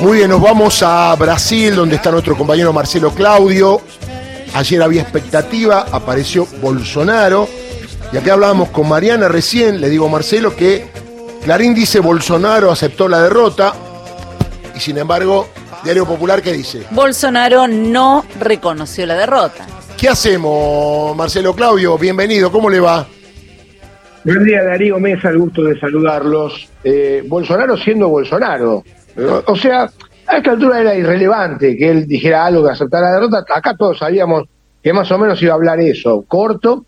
Muy bien, nos vamos a Brasil, donde está nuestro compañero Marcelo Claudio. Ayer había expectativa, apareció Bolsonaro. Y aquí hablábamos con Mariana recién, le digo a Marcelo que Clarín dice Bolsonaro aceptó la derrota. Y sin embargo, Diario Popular, ¿qué dice? Bolsonaro no reconoció la derrota. ¿Qué hacemos, Marcelo Claudio? Bienvenido, ¿cómo le va? Buen día, Darío Mesa, el gusto de saludarlos. Eh, Bolsonaro siendo Bolsonaro. O sea, a esta altura era irrelevante que él dijera algo que aceptara la derrota. Acá todos sabíamos que más o menos iba a hablar eso, corto.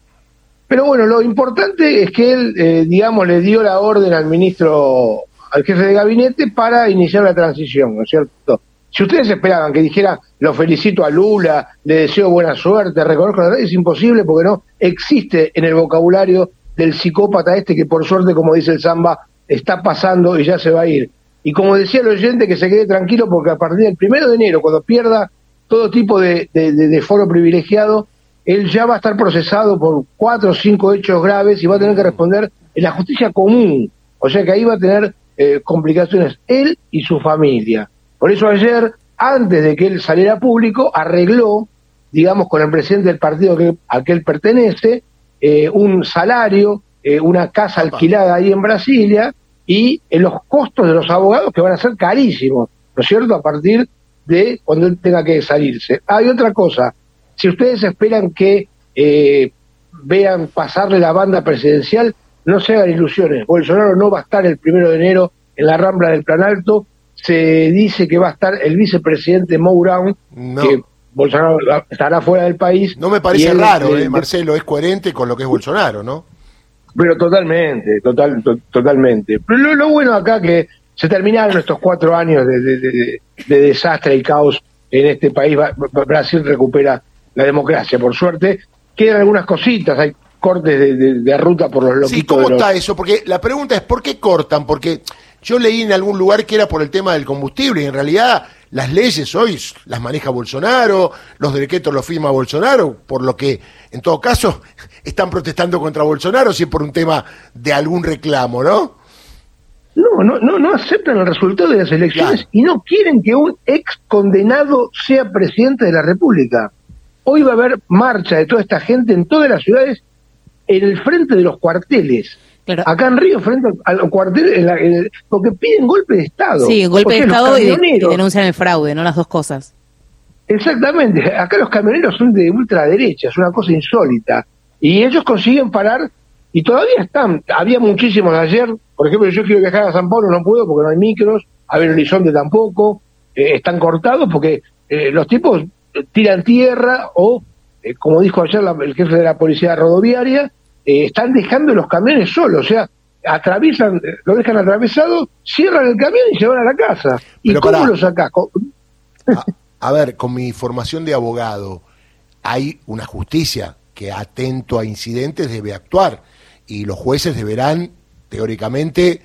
Pero bueno, lo importante es que él, eh, digamos, le dio la orden al ministro, al jefe de gabinete para iniciar la transición, ¿no es cierto? Si ustedes esperaban que dijera, lo felicito a Lula, le deseo buena suerte, reconozco la es imposible porque no existe en el vocabulario del psicópata este que por suerte, como dice el Zamba, está pasando y ya se va a ir. Y como decía el oyente, que se quede tranquilo porque a partir del primero de enero, cuando pierda todo tipo de, foro privilegiado, él ya va a estar procesado por cuatro o cinco hechos graves y va a tener que responder en la justicia común. O sea que ahí va a tener eh, complicaciones él y su familia. Por eso ayer, antes de que él saliera público, arregló, digamos, con el presidente del partido que, al que él pertenece, eh, un salario, eh, una casa alquilada ahí en Brasilia, y en los costos de los abogados que van a ser carísimos, ¿no es cierto?, a partir de cuando él tenga que salirse. Hay otra cosa, si ustedes esperan que eh, vean pasarle la banda presidencial, no se hagan ilusiones, Bolsonaro no va a estar el primero de enero en la Rambla del Plan Alto, se dice que va a estar el vicepresidente Mourão, que Bolsonaro estará fuera del país. No me parece raro, eh, Marcelo, es coherente con lo que es Bolsonaro, ¿no? Pero totalmente, total, totalmente. Pero lo, bueno acá que se terminaron estos cuatro años de, desastre y caos en este país. Brasil recupera la democracia, por suerte. Quedan algunas cositas, hay cortes de, ruta por los loquitos. Sí, ¿cómo está eso? Porque la pregunta es, ¿por qué cortan? Porque yo leí en algún lugar que era por el tema del combustible y en realidad las leyes hoy las maneja Bolsonaro, los decretos los firma Bolsonaro, por lo que en todo caso están protestando contra Bolsonaro si es por un tema de algún reclamo, ¿no? No, no, no, no aceptan el resultado de las elecciones y no quieren que un ex condenado sea presidente de la República. Hoy va a haber marcha de toda esta gente en todas las ciudades en el frente de los cuarteles. Acá en Río, frente al, cuartel, porque piden golpe de Estado. Sí, golpe de Estado y, denuncian el fraude, no las dos cosas. Exactamente. Acá los camioneros son de ultraderecha, es una cosa insólita. Y ellos consiguen parar y todavía están. Había muchísimos ayer. Por ejemplo, yo quiero viajar a San Pablo, no puedo porque no hay micros. A ver, Horizonte tampoco. Eh, están cortados porque eh, los tipos tiran tierra o, eh, como dijo ayer el jefe de la policía rodoviaria, eh, están dejando los camiones solos, o sea, atraviesan, lo dejan atravesado, cierran el camión y se van a la casa. ¿Y cómo lo sacás? A, ver, con mi formación de abogado, hay una justicia que atento a incidentes debe actuar y los jueces deberán, teóricamente,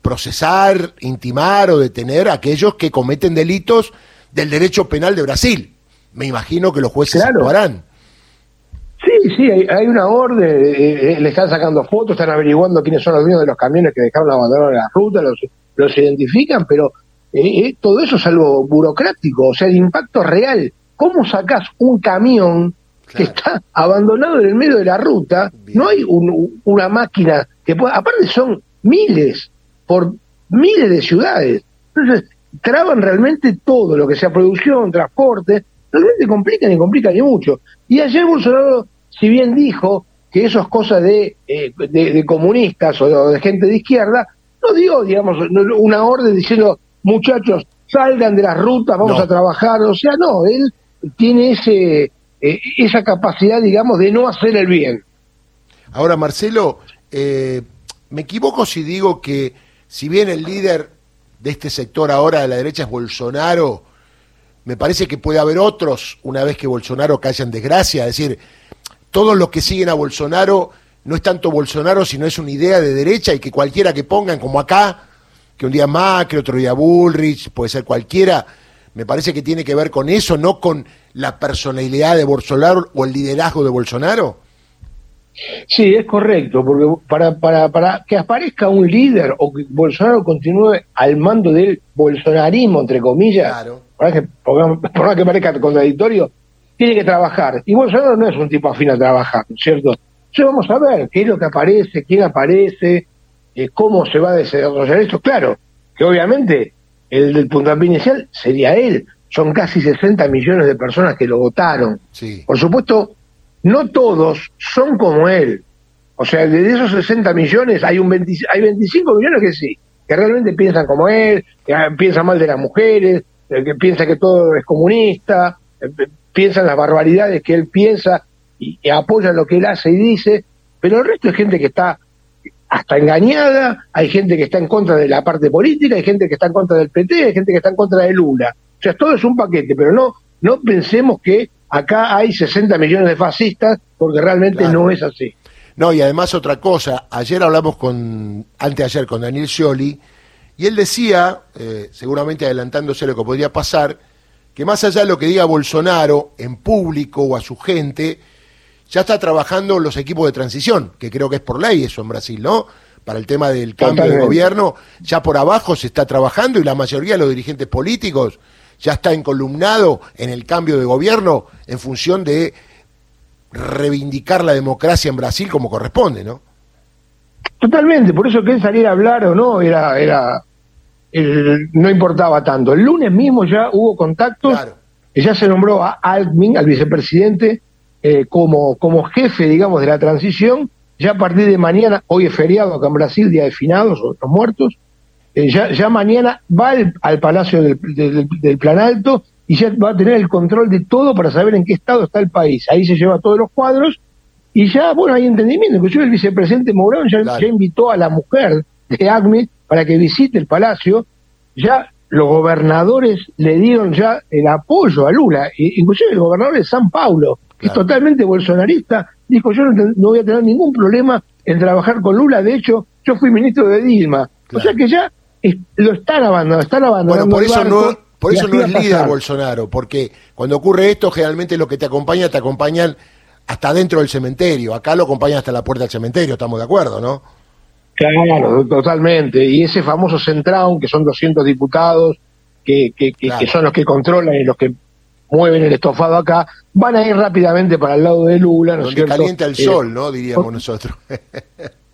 procesar, intimar o detener a aquellos que cometen delitos del derecho penal de Brasil. Me imagino que los jueces actuarán. Sí, sí, hay, una orden, eh, eh, le están sacando fotos, están averiguando quiénes son los dueños de los camiones que dejaron abandonar la ruta, los, los identifican, pero eh, todo eso es algo burocrático, o sea, el impacto real. ¿Cómo sacas un camión que está abandonado en el medio de la ruta? No hay una máquina que pueda, aparte son miles, por miles de ciudades. Entonces, traban realmente todo lo que sea producción, transporte, realmente complican y complican y mucho. Y ayer Bolsonaro si bien dijo que eso es cosa de, eh, de, comunistas o de, gente de izquierda, no dio, digamos, una orden diciendo, muchachos, salgan de las rutas, vamos a trabajar, o sea, no, él tiene ese eh, esa capacidad, digamos, de no hacer el bien. Ahora, Marcelo, eh, me equivoco si digo que si bien el líder de este sector ahora de la derecha es Bolsonaro, me parece que puede haber otros una vez que Bolsonaro caiga en desgracia, es decir, todos los que siguen a Bolsonaro no es tanto Bolsonaro, sino es una idea de derecha y que cualquiera que pongan, como acá, que un día Macri, otro día Bullrich, puede ser cualquiera, me parece que tiene que ver con eso, no con la personalidad de Bolsonaro o el liderazgo de Bolsonaro. Sí, es correcto, porque para, para, para que aparezca un líder o que Bolsonaro continúe al mando del bolsonarismo, entre comillas, para que, por que parezca contradictorio, tiene que trabajar. Y Bolsonaro no es un tipo afín a trabajar, ¿cierto? Entonces vamos a ver qué es lo que aparece, quién aparece, eh, cómo se va a desarrollar esto. Claro, que obviamente el del puntapié inicial sería él. Son casi 60 millones de personas que lo votaron. Sí. Por supuesto, no todos son como él. O sea, de esos 60 millones hay, un hay 25 millones que sí, que realmente piensan como él, que piensan mal de las mujeres, eh, que piensan que todo es comunista, piensan las barbaridades que él piensa y, apoyan lo que él hace y dice, pero el resto es gente que está hasta engañada, hay gente que está en contra de la parte política, hay gente que está en contra del PT, hay gente que está en contra de Lula. O sea, todo es un paquete, pero no, no pensemos que acá hay 60 millones de fascistas, porque realmente no es así. No, y además otra cosa, ayer hablamos con, anteayer con Daniel Scioli, y él decía, eh, seguramente adelantándose lo que podría pasar, que más allá de lo que diga Bolsonaro en público o a su gente, ya está trabajando los equipos de transición, que creo que es por ley eso en Brasil, ¿no? Para el tema del cambio de gobierno, ya por abajo se está trabajando y la mayoría de los dirigentes políticos ya está encolumnado en el cambio de gobierno en función de reivindicar la democracia en Brasil como corresponde, ¿no? Totalmente, por eso que él saliera a hablar o no era, era no importaba tanto. El lunes mismo ya hubo contactos, ya se nombró a Altmin, al vicepresidente, eh, como, como jefe, digamos, de la transición. Ya a partir de mañana, hoy es feriado acá en Brasil, Día de Finados o los Muertos, eh, ya, ya mañana va al, Palacio del, del, Plan Alto y ya va a tener el control de todo para saber en qué estado está el país. Ahí se lleva todos los cuadros y ya, bueno, hay entendimiento. Inclusive el vicepresidente Mourón ya, ya invitó a la mujer de ACME para que visite el Palacio. Ya los gobernadores le dieron ya el apoyo a Lula, inclusive el gobernador de San Paulo, que es totalmente bolsonarista, dijo yo no, voy a tener ningún problema en trabajar con Lula, de hecho yo fui ministro de Dilma, o sea que ya lo están abandonando, están abandonando. Bueno, por eso no, por eso no es líder Bolsonaro, porque cuando ocurre esto, generalmente lo que te acompaña, te acompañan hasta dentro del cementerio. Acá lo acompañan hasta la puerta del cementerio, estamos de acuerdo, ¿no? Claro, totalmente. Y ese famoso Centraun, que son 200 diputados, que, que, que, son los que controlan y los que mueven el estofado acá, van a ir rápidamente para el lado de Lula, ¿no Donde calienta el eh, sol, ¿no? Diríamos nosotros.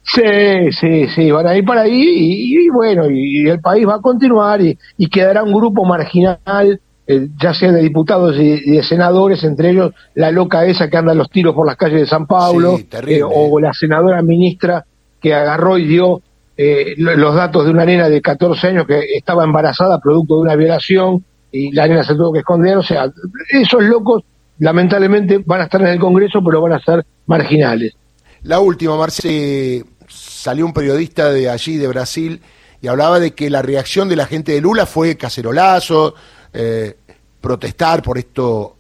Sí, sí, sí, van a ir para ahí y, bueno, y, el país va a continuar y, quedará un grupo marginal, eh, ya sea de diputados y, de senadores, entre ellos la loca esa que anda los tiros por las calles de San Pablo, eh, o la senadora ministra que agarró y dio eh, los datos de una nena de 14 años que estaba embarazada producto de una violación y la nena se tuvo que esconder, o sea, esos locos lamentablemente van a estar en el Congreso, pero van a ser marginales. La última, Marce, salió un periodista de allí, de Brasil, y hablaba de que la reacción de la gente de Lula fue cacerolazo, eh, protestar por esto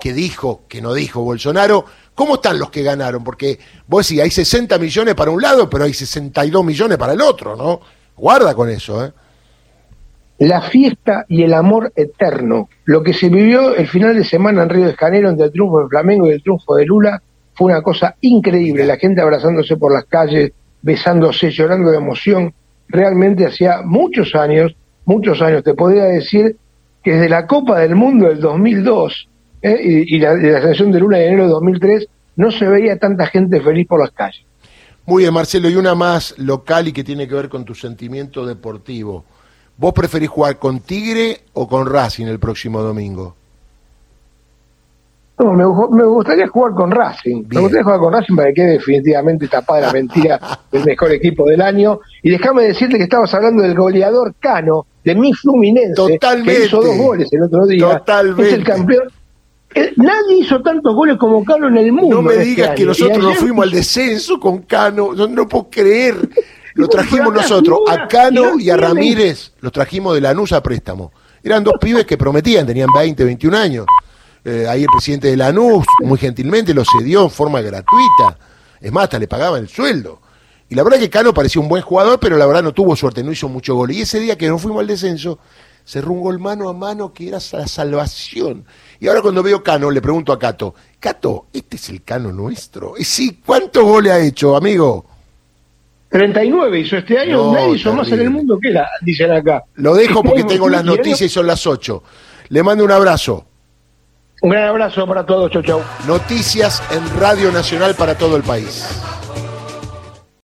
que dijo, que no dijo Bolsonaro. ¿Cómo están los que ganaron? Porque vos decís, hay 60 millones para un lado, pero hay 62 millones para el otro, ¿no? Guarda con eso, ¿eh? La fiesta y el amor eterno. Lo que se vivió el final de semana en Río de Janeiro entre el triunfo del Flamengo y el triunfo de Lula fue una cosa increíble, la gente abrazándose por las calles, besándose, llorando de emoción. Realmente hacía muchos años, muchos años, te podría decir que desde la Copa del Mundo del 2002 eh, y, la, la selección de Lula de enero de 2003 no se veía tanta gente feliz por las calles. Muy bien, Marcelo, y una más local y que tiene que ver con tu sentimiento deportivo. ¿Vos preferís jugar con Tigre o con Racing el próximo domingo? No, me, gustaría jugar con Racing. Me gustaría jugar con Racing para que quede definitivamente tapada la mentira del mejor equipo del año. Y déjame decirte que estabas hablando del goleador Cano, de mi Fluminense, Totalmente. que hizo dos goles el otro día. Totalmente. Es el campeón. Eh, nadie hizo tantos goles como Cano en el mundo. No me este digas que nosotros nos fuimos al descenso con Cano. No, no puedo creer. Lo trajimos nosotros. A Cano y a Ramírez los trajimos de Lanús a préstamo. Eran dos pibes que prometían, tenían 20, 21 años. Eh, ahí el presidente de Lanús muy gentilmente lo cedió en forma gratuita. Es más, hasta le pagaban el sueldo. Y la verdad que Cano parecía un buen jugador, pero la verdad no tuvo suerte, no hizo mucho gol. Y ese día que no fuimos al descenso, cerró un gol mano a mano que era la salvación. Y ahora cuando veo Cano, le pregunto a Cato, Cato, ¿este es el Cano nuestro? Y sí, ¿cuántos goles ha hecho, amigo? 39 hizo este año, nadie hizo más en el mundo que la, dicen acá. Lo dejo porque tengo las noticias y son las 8. Le mando un abrazo. Un gran abrazo para todos, chau chau. Noticias en Radio Nacional para todo el país.